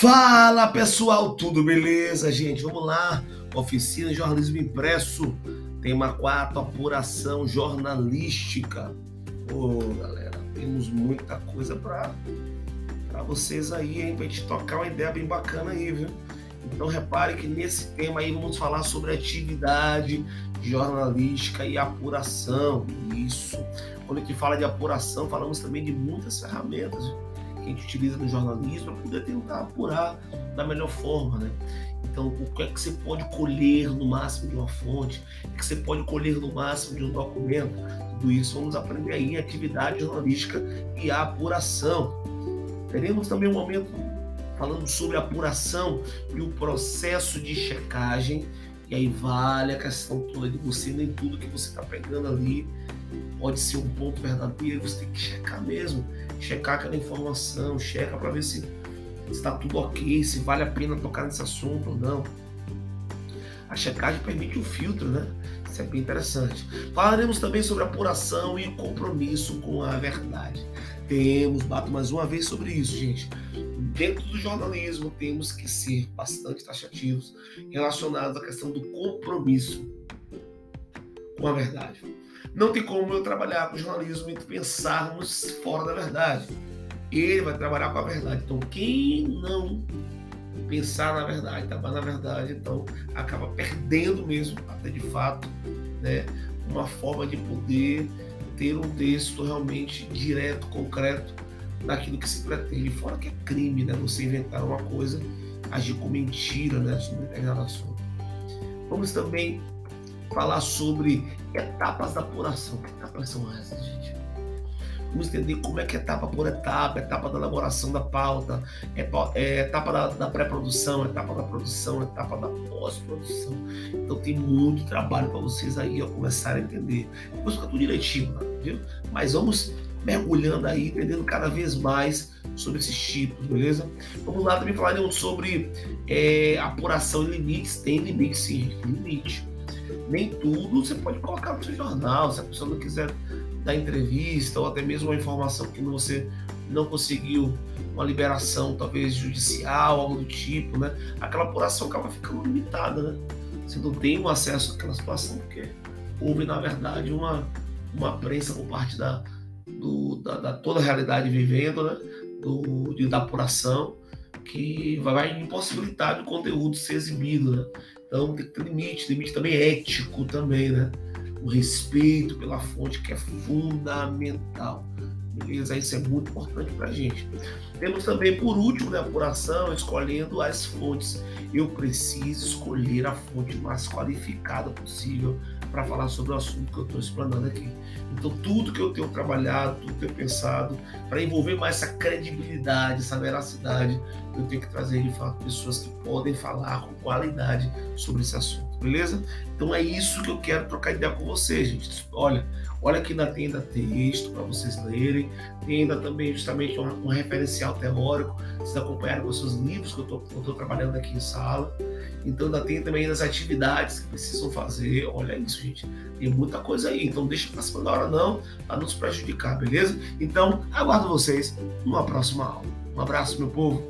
Fala pessoal, tudo beleza, gente? Vamos lá, oficina de jornalismo impresso, tema 4, apuração jornalística. Ô galera, temos muita coisa para vocês aí, hein? Pra gente tocar uma ideia bem bacana aí, viu? Então repare que nesse tema aí vamos falar sobre atividade jornalística e apuração. Isso. Quando a gente fala de apuração, falamos também de muitas ferramentas. Viu? A gente utiliza no jornalismo para poder tentar apurar da melhor forma, né? Então, o que é que você pode colher no máximo de uma fonte? O que você pode colher no máximo de um documento? Tudo isso vamos aprender aí em atividade jornalística e apuração. Teremos também um momento falando sobre apuração e o processo de checagem. E aí vale a questão toda de você, nem tudo que você está pegando ali pode ser um ponto verdadeiro, você tem que checar mesmo, checar aquela informação, checa para ver se está tudo ok, se vale a pena tocar nesse assunto ou não. A checagem permite o filtro, né? Isso é bem interessante. Falaremos também sobre apuração e compromisso com a verdade. Temos, bato mais uma vez sobre isso, gente. Dentro do jornalismo, temos que ser bastante taxativos relacionados à questão do compromisso com a verdade. Não tem como eu trabalhar com jornalismo e pensarmos fora da verdade. Ele vai trabalhar com a verdade. Então, quem não pensar na verdade, trabalhar na verdade, então acaba perdendo mesmo, até de fato, né, uma forma de poder ter um texto realmente direto, concreto, daquilo que se pretende. Fora que é crime, né, você inventar uma coisa, agir com mentira, né, sobre determinado assunto. Vamos também falar sobre etapas da apuração. Que etapas são essas, gente? Vamos entender como é que é etapa por etapa, etapa da elaboração da pauta, é, etapa da, da pré-produção, etapa da produção, etapa da pós-produção. Então tem muito trabalho para vocês aí ó, começar a entender. Depois fica tudo direitinho, viu? Mas vamos mergulhando aí, entendendo cada vez mais sobre esses tipos, beleza? Vamos lá também falaremos sobre é, apuração e limites. Tem limite, sim, limite nem tudo você pode colocar no seu jornal. Se a pessoa não quiser dar entrevista ou até mesmo uma informação que você não conseguiu uma liberação, talvez judicial, algo do tipo, né? Aquela apuração acaba ficando limitada, né? Você não tem um acesso àquela situação porque houve, na verdade, uma, uma prensa por parte da, do, da, da toda a realidade vivendo, né? Do, de, da apuração que vai impossibilitar o conteúdo ser exibido, né? Então tem que ter limite, limite também ético também, né? O respeito pela fonte que é fundamental. Isso é muito importante para a gente. Temos também, por último, né, a apuração, escolhendo as fontes. Eu preciso escolher a fonte mais qualificada possível para falar sobre o assunto que eu estou explanando aqui. Então, tudo que eu tenho trabalhado, tudo que eu tenho pensado, para envolver mais essa credibilidade, essa veracidade, eu tenho que trazer de fato pessoas que podem falar com qualidade sobre esse assunto, beleza? Então, é isso que eu quero trocar ideia com vocês, gente. Olha, olha que ainda tem ainda texto para vocês lerem, tem ainda também justamente um, um referencial teórico, vocês acompanharam com seus livros que eu estou trabalhando aqui em sala. Então ainda tem também as atividades que precisam fazer. Olha isso, gente. Tem muita coisa aí. Então deixa cima da hora não, para nos prejudicar, beleza? Então aguardo vocês numa próxima aula. Um abraço, meu povo.